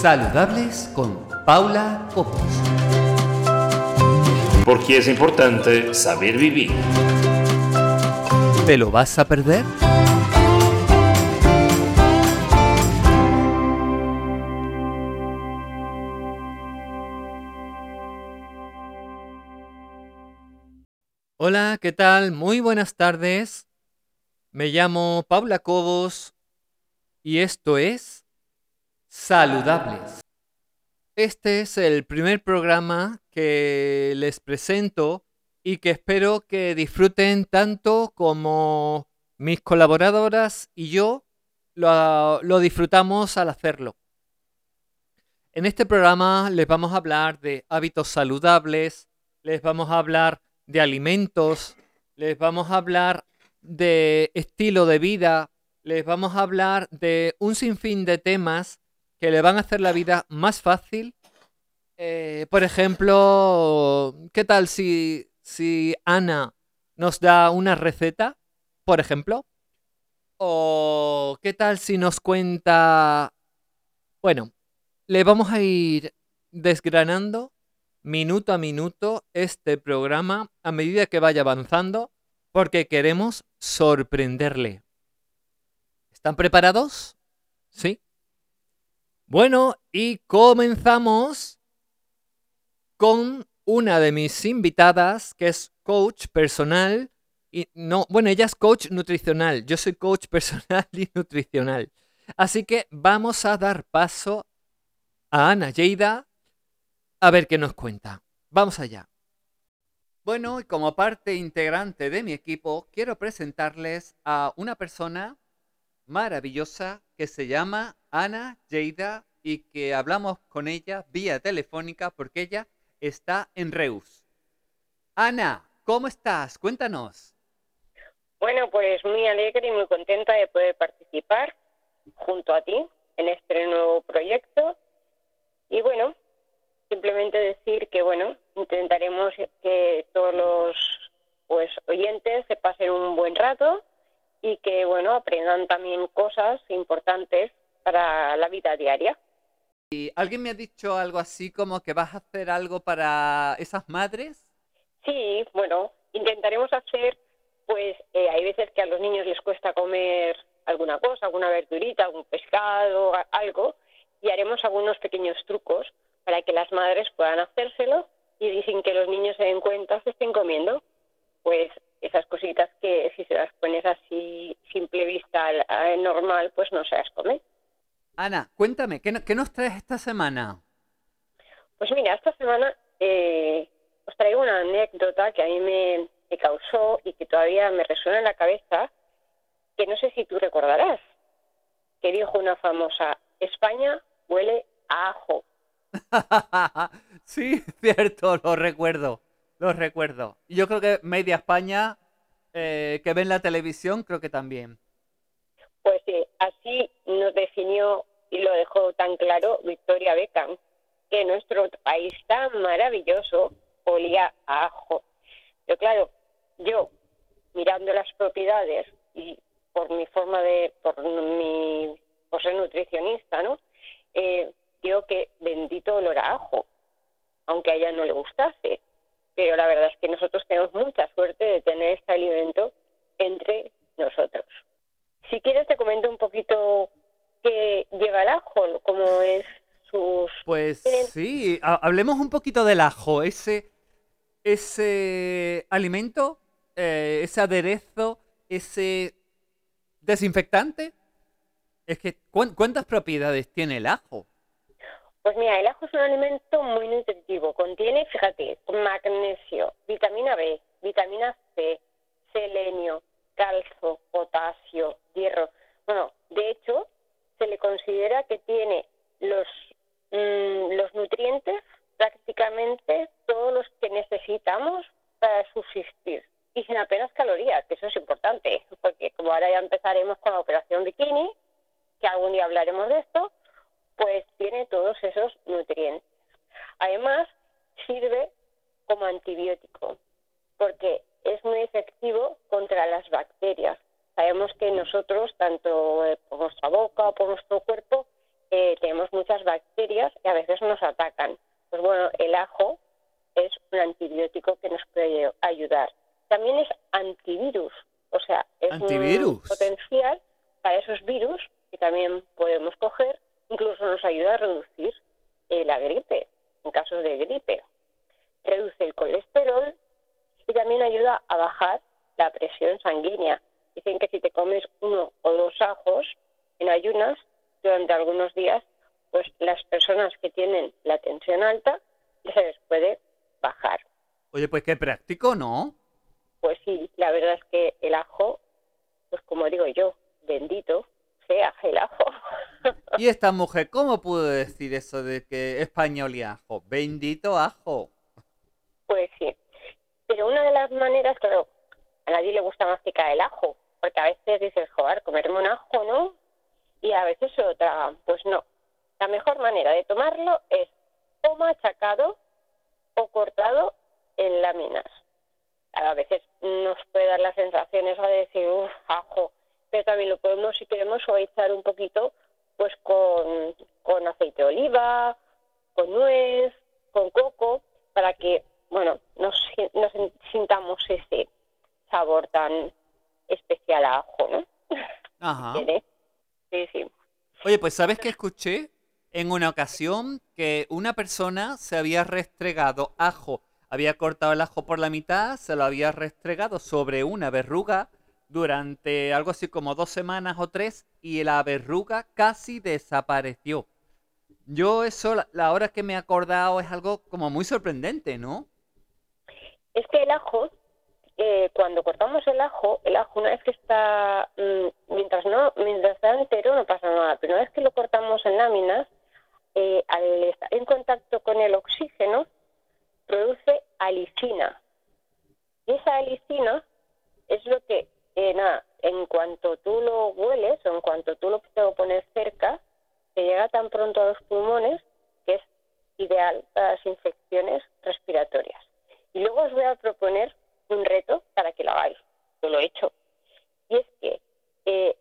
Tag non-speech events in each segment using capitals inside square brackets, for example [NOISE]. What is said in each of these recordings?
Saludables con Paula Copos. Porque es importante saber vivir. ¿Te lo vas a perder? Hola, ¿qué tal? Muy buenas tardes. Me llamo Paula Cobos y esto es Saludables. Este es el primer programa que les presento y que espero que disfruten tanto como mis colaboradoras y yo lo, lo disfrutamos al hacerlo. En este programa les vamos a hablar de hábitos saludables, les vamos a hablar de alimentos, les vamos a hablar de estilo de vida, les vamos a hablar de un sinfín de temas que le van a hacer la vida más fácil. Eh, por ejemplo, ¿qué tal si, si Ana nos da una receta, por ejemplo? ¿O qué tal si nos cuenta... Bueno, le vamos a ir desgranando minuto a minuto este programa a medida que vaya avanzando porque queremos sorprenderle. ¿Están preparados? ¿Sí? Bueno, y comenzamos con una de mis invitadas que es coach personal y no, bueno, ella es coach nutricional, yo soy coach personal [LAUGHS] y nutricional. Así que vamos a dar paso a Ana Lleida a ver qué nos cuenta. Vamos allá. Bueno, y como parte integrante de mi equipo, quiero presentarles a una persona maravillosa que se llama Ana Lleida y que hablamos con ella vía telefónica porque ella está en Reus. Ana, ¿cómo estás? Cuéntanos. Bueno, pues muy alegre y muy contenta de poder participar junto a ti en este nuevo proyecto. Y bueno, simplemente decir que, bueno, intentaremos que todos los pues oyentes se pasen un buen rato y que, bueno, aprendan también cosas importantes para la vida diaria. ¿Y alguien me ha dicho algo así como que vas a hacer algo para esas madres? Sí, bueno, intentaremos hacer, pues eh, hay veces que a los niños les cuesta comer alguna cosa, alguna verdurita, algún pescado, algo, y haremos algunos pequeños trucos para que las madres puedan hacérselo y sin que los niños se den cuenta se estén comiendo. Pues esas cositas que si se las pones así simple vista normal, pues no se las come. Ana, cuéntame, ¿qué, nos traes esta semana? Pues mira, esta semana eh, os traigo una anécdota que a mí me, me causó y que todavía me resuena en la cabeza, que no sé si tú recordarás, que dijo una famosa, España huele a ajo. [LAUGHS] sí, cierto, lo recuerdo, lo recuerdo. Yo creo que media España eh, que ven la televisión, creo que también. Pues sí, así nos definió y lo dejó tan claro Victoria Beckham, que nuestro país tan maravilloso olía a ajo. Pero claro, yo mirando las propiedades y por mi forma de, por mi, por ser nutricionista, ¿no? Eh, digo que bendito olor a ajo, aunque a ella no le gustase. Pero la verdad es que nosotros tenemos mucha suerte de tener este alimento entre nosotros. Si quieres te comento un poquito qué lleva el ajo, cómo es sus... Pues sí, hablemos un poquito del ajo, ese, ese alimento, eh, ese aderezo, ese desinfectante. Es que, ¿cuántas propiedades tiene el ajo? Pues mira, el ajo es un alimento muy nutritivo. Contiene, fíjate, magnesio, vitamina B, vitamina C, selenio, calcio, potasio, hierro. Bueno, de hecho, se le considera que tiene los, mm, los nutrientes prácticamente todos los que necesitamos para subsistir y sin apenas calorías, que eso es importante, porque como ahora ya empezaremos con la operación bikini, que algún día hablaremos de esto, pues tiene todos esos nutrientes. Además, sirve como antibiótico, porque es muy efectivo contra las bacterias. Sabemos que nosotros, tanto por nuestra boca o por nuestro cuerpo, eh, tenemos muchas bacterias y a veces nos atacan. Pues bueno, el ajo es un antibiótico que nos puede ayudar. También es antivirus, o sea, es un potencial para esos virus que también podemos coger, incluso nos ayuda a reducir eh, la gripe, en casos de gripe. Reduce el colesterol y también ayuda a bajar la presión sanguínea. Dicen que si te comes uno o dos ajos en ayunas durante algunos días, pues las personas que tienen la tensión alta se les puede bajar. Oye, pues qué práctico, ¿no? Pues sí, la verdad es que el ajo, pues como digo yo, bendito sea. ¿Y esta mujer cómo pudo decir eso de que español y ajo? Bendito ajo. Pues sí. Pero una de las maneras, claro, a nadie le gusta masticar el ajo, porque a veces dices, joder, comerme un ajo, ¿no? Y a veces se lo tragan. Pues no. La mejor manera de tomarlo es o machacado o cortado en láminas. A veces nos puede dar las sensaciones a decir, uff, ajo, pero también lo podemos, si queremos, suavizar un poquito pues con, con aceite de oliva, con nuez, con coco, para que, bueno, nos, nos sintamos ese sabor tan especial a ajo, ¿no? [LAUGHS] Ajá. Sí, sí. Oye, pues ¿sabes que escuché? En una ocasión que una persona se había restregado ajo, había cortado el ajo por la mitad, se lo había restregado sobre una verruga durante algo así como dos semanas o tres y la verruga casi desapareció. Yo eso, la hora que me he acordado, es algo como muy sorprendente, ¿no? Es que el ajo, eh, cuando cortamos el ajo, el ajo una vez que está, mm, mientras no, mientras está entero no pasa nada, pero una vez que lo cortamos en láminas, eh, al estar en contacto con el oxígeno, produce alicina. Y esa alicina es lo que eh, nada, en cuanto tú lo hueles o en cuanto tú lo pones cerca, te llega tan pronto a los pulmones que es ideal para las infecciones respiratorias. Y luego os voy a proponer un reto para que lo hagáis. Yo lo he hecho. Y es que, eh,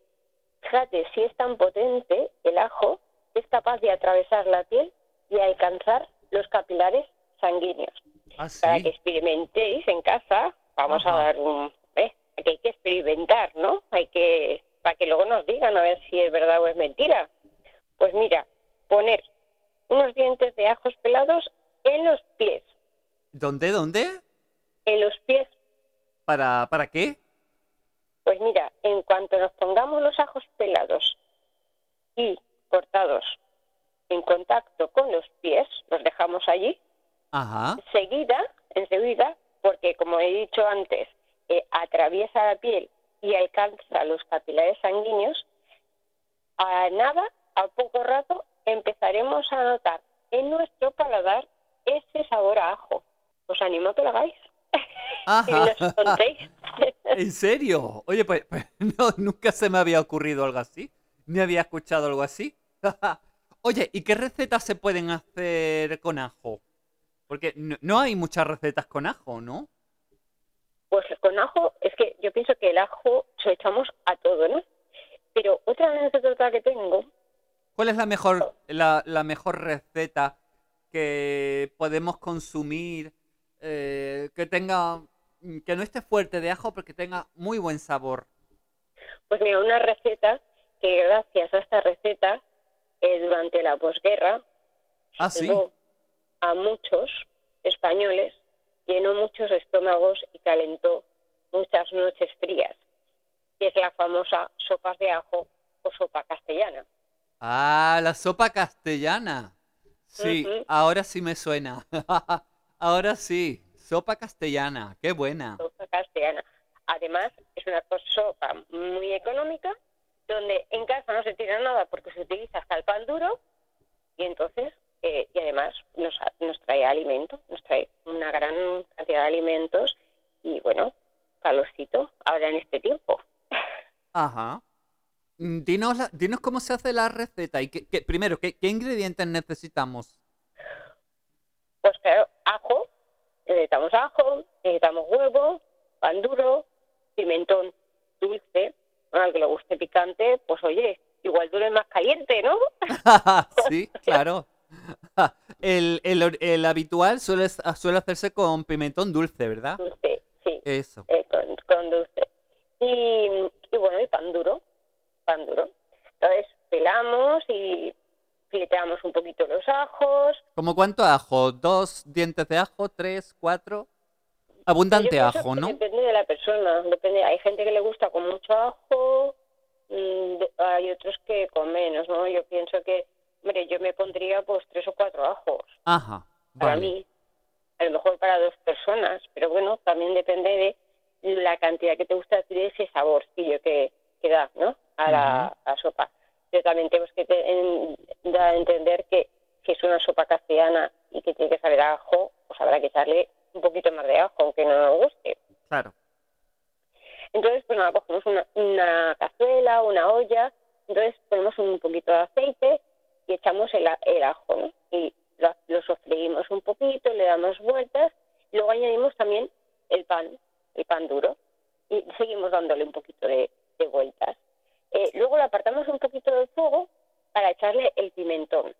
fíjate, si es tan potente el ajo, es capaz de atravesar la piel y alcanzar los capilares sanguíneos. Ah, para que experimentéis en casa, vamos a dar un, que hay que experimentar, ¿no? Hay que, para que luego nos digan a ver si es verdad o es mentira. Pues mira, poner unos dientes de ajos pelados en los pies. ¿Dónde, dónde? En los pies. ¿Para, para qué? Pues mira, en cuanto nos pongamos los ajos pelados y cortados en contacto con los pies, los dejamos allí. Ajá. Enseguida, enseguida, porque como he dicho antes, atraviesa la piel y alcanza los capilares sanguíneos, a nada, a poco rato, empezaremos a notar en nuestro paladar ese sabor a ajo. Os animo a que lo hagáis. [LAUGHS] Ajá. [LAUGHS] ¿En serio? Oye, pues, pues [LAUGHS] no, nunca se me había ocurrido algo así. Ni había escuchado algo así. Oye, ¿y qué recetas se pueden hacer con ajo? Porque no hay muchas recetas con ajo, ¿no? Pues con ajo, es que yo pienso que el ajo se echamos a todo, ¿no? Pero otra anécdota que tengo. ¿Cuál es la mejor, la, mejor receta que podemos consumir eh, que tenga, que no esté fuerte de ajo, pero que tenga muy buen sabor? Pues mira, una receta que gracias a esta receta, eh, durante la posguerra, ¿Ah, sí? a muchos españoles llenó muchos estómagos y calentó muchas noches frías, es la famosa sopa de ajo o sopa castellana. Ah, la sopa castellana. Sí, ahora sí me suena. [LAUGHS] ahora sí, sopa castellana, qué buena. Sopa castellana. Además, es una sopa muy económica, donde en casa no se tira nada porque se utiliza hasta el pan duro, y entonces eh, y además nos, nos trae alimento, nos trae una gran cantidad de alimentos y bueno, calorcito ahora en este tiempo. Ajá. Mm, dinos, dinos cómo se hace la receta y que, primero, ¿qué, ingredientes necesitamos? Pues claro, ajo, necesitamos ajo, necesitamos huevo, pan duro, pimentón dulce, al que le guste picante, pues oye, igual dure más caliente, ¿no? [LAUGHS] sí, claro. [LAUGHS] El, el, el habitual suele, suele hacerse con pimentón dulce, ¿verdad? Dulce, sí, Eso. eh, con, con dulce. Y, y bueno, y pan duro, pan duro. Entonces pelamos y fileteamos un poquito los ajos. ¿Como cuánto ajo? ¿Dos dientes de ajo? ¿Tres? ¿Cuatro? Abundante ajo, ¿no? Depende de la persona, depende. Hay gente que le gusta con mucho ajo, mm, hay otros que con menos, ¿no? Yo pienso que, hombre, yo me pondría pues tres o cuatro ajos Ajá, para vale. mí, a lo mejor para dos personas, pero bueno, también depende de la cantidad que te gusta de ese saborcillo que, que da, ¿no? A la, a la sopa. Pero también tenemos que te- en- dar a entender que si es una sopa castellana y que tiene que saber a ajo, pues habrá que echarle un poquito más de ajo, aunque no nos guste. Claro. Entonces, pues nada, cogemos una, una cazuela, una olla, entonces ponemos un poquito de aceite y echamos el, el ajo, ¿no? Y lo, lo sofreímos un poquito, le damos vueltas, y luego añadimos también el pan, el pan duro, y seguimos dándole un poquito de, de vueltas. Eh, luego lo apartamos un poquito del fuego para echarle el pimentón.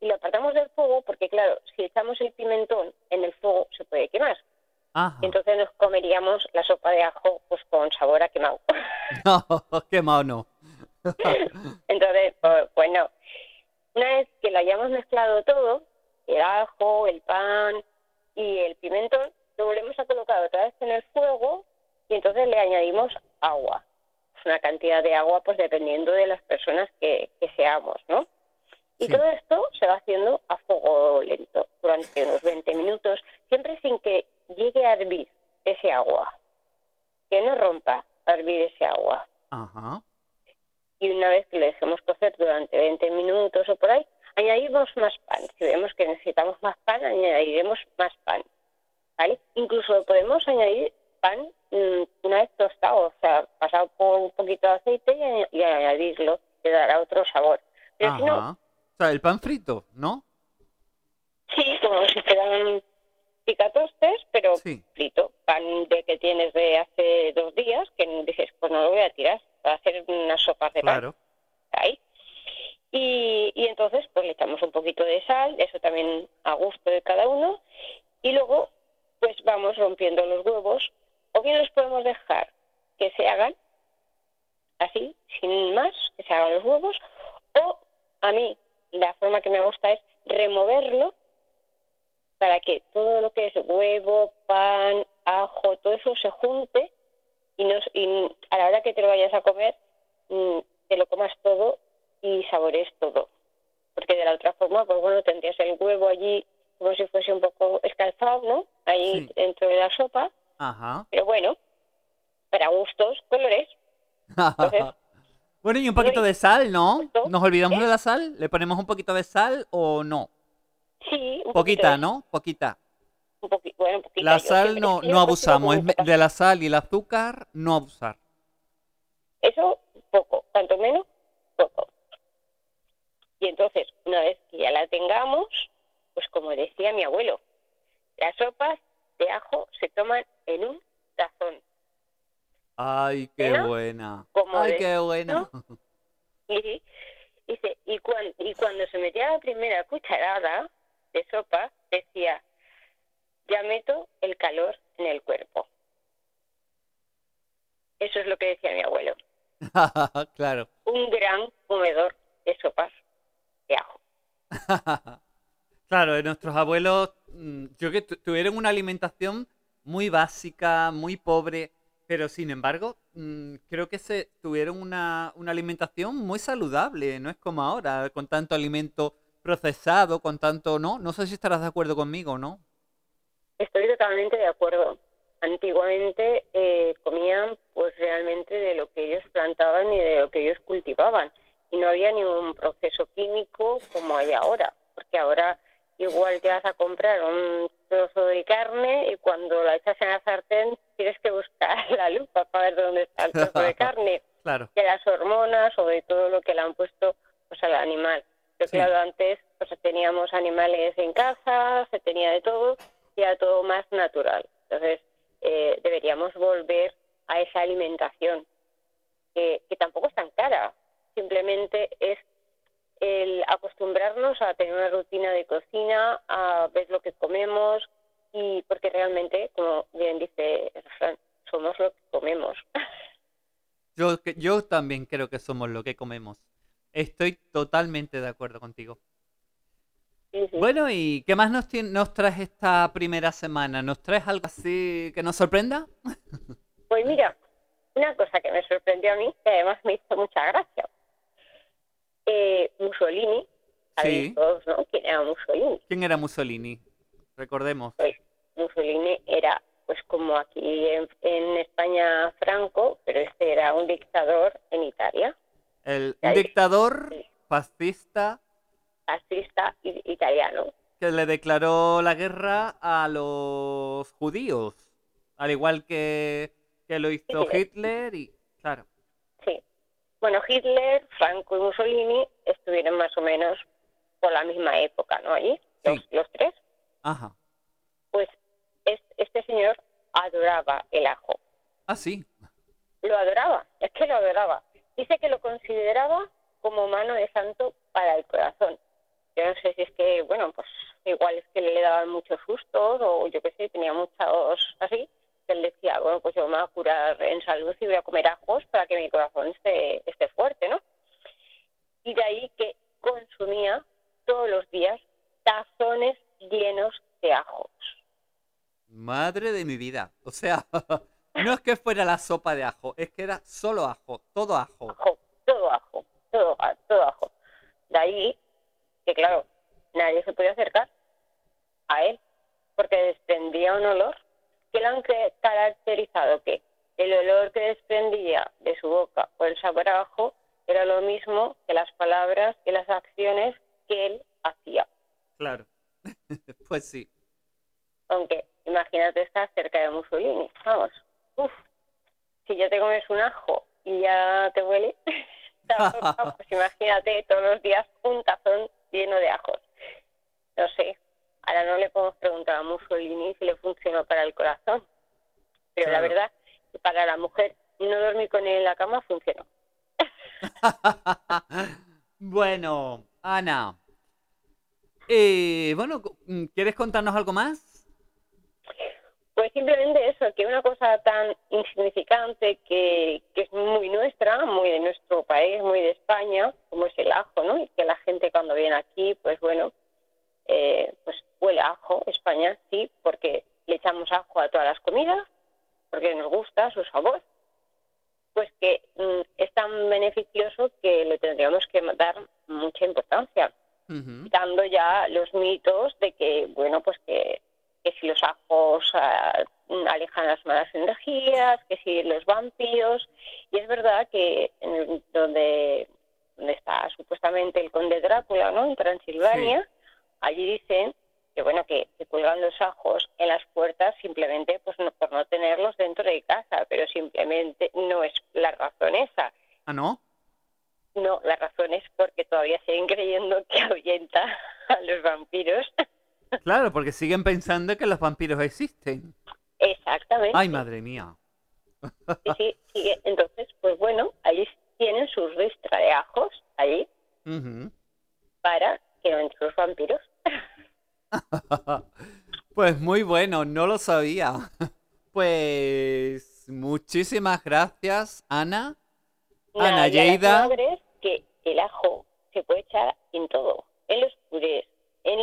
Y lo apartamos del fuego porque, claro, si echamos el pimentón en el fuego se puede quemar. Ajá. Entonces nos comeríamos la sopa de ajo pues con sabor a quemado. [LAUGHS] No, qué mono. [LAUGHS] Entonces, pues, pues no. Una vez que lo hayamos mezclado todo, el ajo, el pan y el pimentón, lo volvemos a colocar otra vez en el fuego y entonces le añadimos agua. Pues una cantidad de agua, pues dependiendo de las personas que, que seamos, ¿no? Y Sí. todo esto se va haciendo a fuego lento durante unos 20 minutos, siempre sin que llegue a hervir ese agua, que no rompa a hervir ese agua Ajá. y una vez que le dejemos cocer durante 20 minutos o por ahí, añadimos más pan. Si vemos que necesitamos más pan, añadiremos más pan. ¿Vale? Incluso podemos añadir pan mm, una vez tostado, o sea, pasado por un poquito de aceite y, añ- y añadirlo, le dará otro sabor. Pero si no, Ajá. O sea, el pan frito, ¿no? sí, como si fueran picatostes, pero Sí. frito. Pan de que tienes de hace dos días, que dices, pues no lo voy a tirar, para hacer unas sopas de pan. Claro. ahí. Y, y entonces pues le echamos un poquito de sal, eso también a gusto de cada uno, y luego pues vamos rompiendo los huevos, o bien los podemos dejar que se hagan así, sin más, que se hagan los huevos, o a mí la forma que me gusta es removerlo para que todo lo que es huevo, pan, ajo, todo eso se junte y, nos, y a la hora que te lo vayas a comer mm, te lo comas todo y sabores todo. Porque de la otra forma, pues bueno, tendrías el huevo allí como si fuese un poco escalfado, ¿no? Ahí Sí. dentro de la sopa. Ajá. Pero bueno, para gustos, colores. Entonces, [LAUGHS] Bueno, y un poquito de sal, ¿no? ¿Nos olvidamos de la sal? ¿Le ponemos un poquito de sal o no? Sí, un poquito Poquita, de- ¿no? Poquita. Un poqui- bueno, un poquito. La sal no, no abusamos. es De la sal y el azúcar, no abusar. Eso poco, cuanto menos, poco. Y entonces, una vez que ya la tengamos, pues como decía mi abuelo, las sopas de ajo se toman en un tazón. Ay, qué ¿Bueno? buena. Como Ay, de- qué buena. [LAUGHS] Y dice, y, cuan- y cuando se metía la primera cucharada de sopa, decía, ya meto el calor en el cuerpo. Eso es lo que decía mi abuelo. [LAUGHS] claro. Un gran comedor de sopas de ajo. [LAUGHS] Claro, nuestros abuelos, mm, yo que tu- tuvieron una alimentación muy básica, muy pobre, pero sin embargo, mm, creo que se tuvieron una, una alimentación muy saludable, no es como ahora, con tanto alimento procesado, con tanto, ¿no? No sé si estarás de acuerdo conmigo, ¿no? Estoy totalmente de acuerdo. Antiguamente eh, comían pues realmente de lo que ellos plantaban y de lo que ellos cultivaban y no había ningún proceso químico como hay ahora, porque ahora igual te vas a comprar un trozo de carne y cuando la echas en la sartén tienes que buscar [LAUGHS] la lupa para ver dónde está el trozo de [LAUGHS] carne, Claro, de las hormonas o de todo lo que le han puesto pues al animal. Pero Sí. claro, antes pues teníamos animales en casa, se tenía de todo y era todo más natural. Entonces, eh, deberíamos volver a esa alimentación, que, que tampoco es tan cara. simplemente es el acostumbrarnos a tener una rutina de cocina, a ver lo que comemos y porque realmente, como bien dice Fran, somos lo que comemos. [LAUGHS] Yo, yo también creo que somos lo que comemos. Estoy totalmente de acuerdo contigo. Sí, sí. Bueno, ¿y qué más nos, nos traes esta primera semana? ¿Nos traes algo así que nos sorprenda? [LAUGHS] Pues mira, una cosa que me sorprendió a mí, que además me hizo mucha gracia. Eh, Mussolini, Sí. todos, ¿no? ¿Quién era Mussolini? ¿Quién era Mussolini? Recordemos. Pues Mussolini era, pues como aquí en, en España Franco, pero este era un dictador en Italia, El, un dictador fascista italiano. que le declaró la guerra a los judíos, al igual que, que lo hizo Hitler. Hitler y... Claro. Sí. Bueno, Hitler, Franco y Mussolini estuvieron más o menos por la misma época, ¿no? Allí, los, tres. Ajá. Pues es- este señor adoraba el ajo. Ah, sí. Lo adoraba, es que lo adoraba. Dice que lo consideraba como mano de santo para el corazón. Yo no sé si es que, bueno, pues igual es que le daban muchos sustos o yo qué sé, tenía muchos así, que él decía, bueno, pues yo me voy a curar en salud y voy a comer ajos para que mi corazón esté, esté fuerte, ¿no? Y de ahí que consumía todos los días tazones llenos de ajos. Madre de mi vida. O sea, [LAUGHS] no es que fuera la sopa de ajo, es que era solo ajo, todo ajo. ajo, todo ajo, todo, todo ajo. De ahí que, claro, nadie se podía acercar a él porque desprendía un olor que lo han caracterizado que el olor que desprendía de su boca o el sabor a ajo era lo mismo que las palabras y las acciones que él hacía. Claro. [LAUGHS] Pues sí. Aunque imagínate estar cerca de Mussolini, vamos, uf, si ya te comes un ajo y ya te huele, [LAUGHS] pues imagínate todos los días un tazón lleno de ajos. No sé, ahora no le podemos preguntar a Mussolini si le funcionó para el corazón, pero la verdad que para la mujer no dormir con él en la cama funcionó. [LAUGHS] bueno, Ana. Eh, bueno, ¿quieres contarnos algo más? Pues simplemente eso, que una cosa tan insignificante que, que es muy nuestra, muy de nuestro país, muy de España, como es el ajo, ¿no? Y que la gente cuando viene aquí, pues bueno, eh, pues huele a ajo, España, sí, porque le echamos ajo a todas las comidas, porque nos gusta su sabor, pues que mm, es tan beneficioso que le tendríamos que dar mucha importancia quitando ya los mitos de que, bueno, pues que, que si los ajos ah, alejan las malas energías, que si los vampiros, y es verdad que en el- donde, donde está supuestamente el conde Drácula, ¿no? En Transilvania, allí dicen que, bueno, que, que cuelgan los ajos en las puertas simplemente pues no, por no tenerlos dentro de casa, pero simplemente no es la razón esa. Ah, ¿no? No, la razón es porque todavía siguen creyendo que ahuyenta a los vampiros. Claro, porque siguen pensando que los vampiros existen. Exactamente. Ay, madre mía. Sí, sí, sí. Entonces, pues bueno, ahí tienen sus ristra de ajos, ahí, para que no entren los vampiros. [LAUGHS] Pues muy bueno, no lo sabía. [LAUGHS] Pues muchísimas gracias, Ana. Ana Nada, y a las Lleida. madres que el ajo se puede echar en todo, en los purés, en,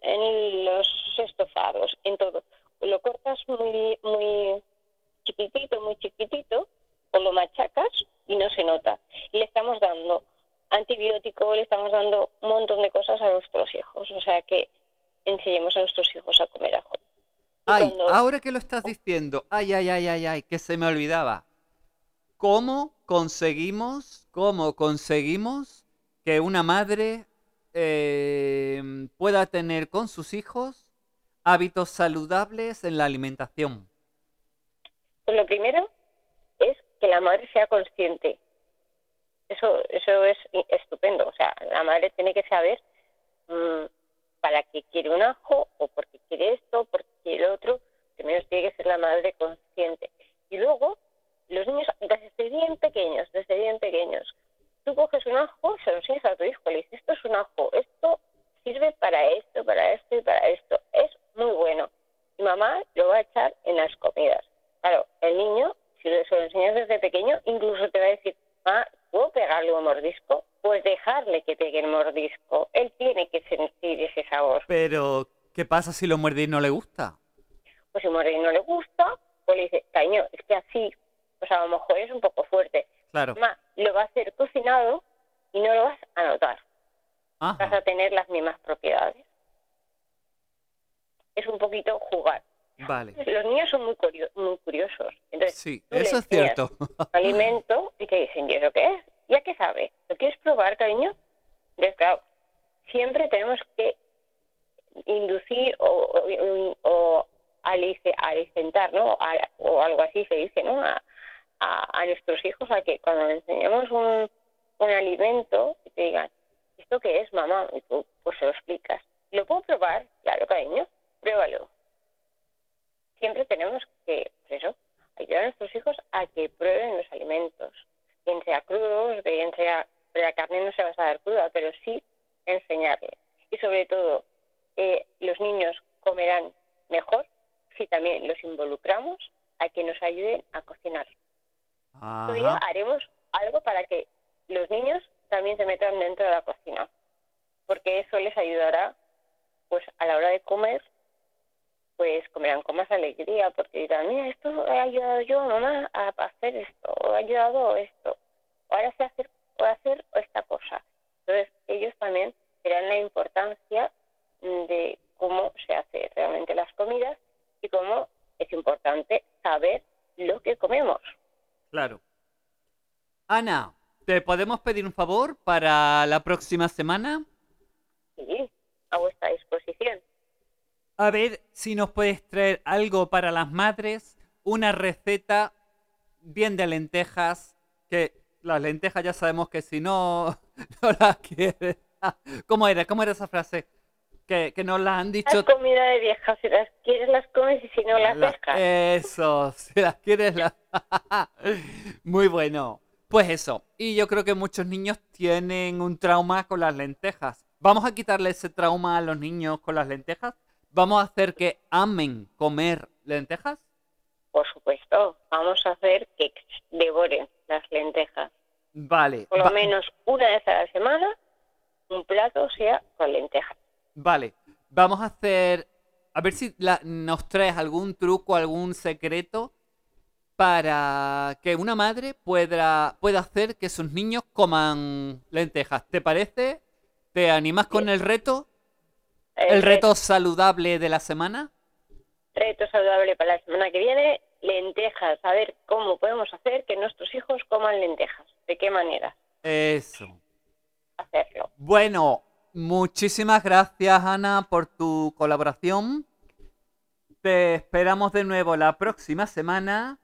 en los estofados, en todo. Lo cortas muy, muy chiquitito, muy chiquitito, o lo machacas y no se nota. Y le estamos dando antibiótico, le estamos dando un montón de cosas a nuestros hijos. O sea que enseñemos a nuestros hijos a comer ajo. Y Ay, cuando- ahora que lo estás diciendo, ay, ay, ay, ay, ay, que se me olvidaba. ¿Cómo conseguimos, cómo conseguimos que una madre eh, pueda tener con sus hijos hábitos saludables en la alimentación? Pues lo primero es que la madre sea consciente. Eso, eso es estupendo. O sea, la madre tiene que saber mm, para qué quiere un ajo o por qué quiere esto, por qué quiere otro. Primero tiene que ser la madre consciente. Y luego, los niños, desde bien pequeños, desde bien pequeños, tú coges un ajo, se lo enseñas a tu hijo, le dices, esto es un ajo, esto sirve para esto, para esto y para esto. Es muy bueno. Y mamá lo va a echar en las comidas. Claro, el niño, si se lo enseñas desde pequeño, incluso te va a decir, ah, ¿puedo pegarle un mordisco? Pues dejarle que pegue el mordisco. Él tiene que sentir ese sabor. Pero, ¿qué pasa si lo muerde y no le gusta? Pues si muerde y no le gusta, pues le dice, caño, es que así, pues a lo mejor es un poco fuerte. Claro. Mamá, lo va a hacer cocinado y no lo vas a notar. Vas a tener las mismas propiedades. Es un poquito jugar. Vale. Los niños son muy, curio- muy curiosos. Entonces, Sí, eso es cierto. [LAUGHS] alimento y te dicen, ¿y eso qué es? ¿Ya qué sabe? ¿Lo quieres probar, cariño? Entonces, claro, siempre tenemos que inducir o, o, o alicentar, ¿no? A- o algo así se dice, ¿no? A, a, nuestros hijos a que cuando les enseñemos un, un alimento, te digan, ¿esto qué es, mamá? Y tú, pues se lo explicas. ¿Lo puedo probar? Claro, cariño, pruébalo. Siempre tenemos que, pues eso, ayudar a nuestros hijos a que prueben los alimentos, bien sea crudos, bien sea, la carne no se va a dar cruda, pero sí enseñarle. Y sobre todo, eh, los niños comerán mejor si también los involucramos a que nos ayuden a cocinar. Haremos algo para que los niños también se metan dentro de la cocina, porque eso les ayudará, pues a la hora de comer, pues comerán con más alegría, porque dirán, mira, esto he ayudado yo, mamá, a hacer esto, o he ayudado esto, o ahora sé hacer, o hacer esta cosa. Entonces ellos también verán la importancia de cómo se hace realmente las comidas y cómo es importante saber lo que comemos. Claro. Ana, ¿te podemos pedir un favor para la próxima semana? Sí, a vuestra disposición. A ver si nos puedes traer algo para las madres, una receta bien de lentejas, que las lentejas ya sabemos que si no, [LAUGHS] no las quieres. ¿Cómo era? ¿Cómo era esa frase? Que, que nos la han dicho. Las comida de viejas, si las quieres las comes y si no las La- dejas. Eso, si las quieres las... [LAUGHS] Muy bueno. Pues eso. Y yo creo que muchos niños tienen un trauma con las lentejas. Vamos a quitarle ese trauma a los niños con las lentejas. Vamos a hacer que amen comer lentejas. Por supuesto, vamos a hacer que devoren las lentejas. Vale. Por lo va- menos una vez a la semana, un plato sea con lentejas. Vale. Vamos a hacer... A ver si la- nos traes algún truco, algún secreto para que una madre pueda, pueda hacer que sus niños coman lentejas. ¿Te parece? ¿Te animas con el reto? ¿El reto saludable de la semana? reto saludable para la semana que viene, lentejas. A ver cómo podemos hacer que nuestros hijos coman lentejas. ¿De qué manera Eso. hacerlo? Bueno, muchísimas gracias Ana por tu colaboración. Te esperamos de nuevo la próxima semana.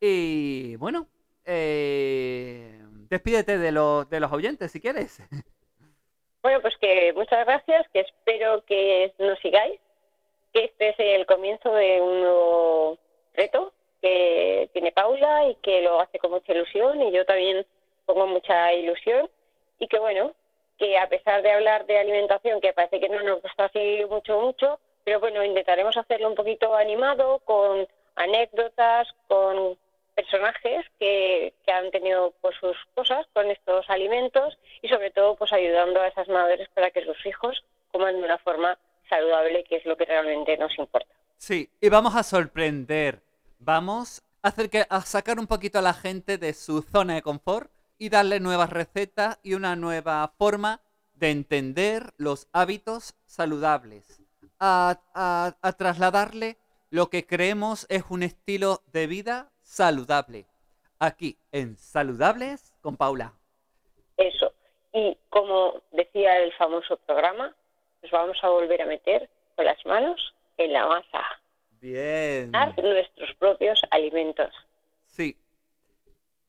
Y bueno, eh, despídete de los, de los oyentes si quieres. [LAUGHS] Bueno, pues que muchas gracias, que espero que nos sigáis, que este es el comienzo de un nuevo reto que tiene Paula y que lo hace con mucha ilusión y yo también pongo mucha ilusión y que bueno, que a pesar de hablar de alimentación, que parece que no nos gusta así mucho, mucho, pero bueno, intentaremos hacerlo un poquito animado, con anécdotas, con personajes que, que han tenido pues sus cosas con estos alimentos y sobre todo pues ayudando a esas madres para que sus hijos coman de una forma saludable, que es lo que realmente nos importa. Sí, y vamos a sorprender. Vamos a, hacer que, a sacar un poquito a la gente de su zona de confort y darle nuevas recetas y una nueva forma de entender los hábitos saludables. A, a- a trasladarle lo que creemos es un estilo de vida saludable. Aquí en Saludables con Paula. Eso. Y como decía el famoso programa, nos vamos a volver a meter con las manos en la masa, Bien. dar nuestros propios alimentos.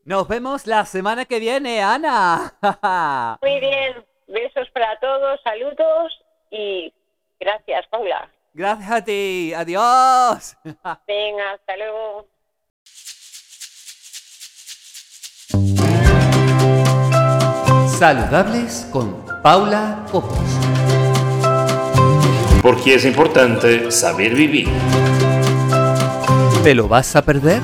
Nos vemos la semana que viene, Ana. [LAUGHS] Muy bien, besos para todos, saludos y gracias, Paula. Gracias a ti. Adiós. [LAUGHS] Venga, hasta luego. Saludables con Paula Copos. Porque es importante saber vivir. ¿Te lo vas a perder?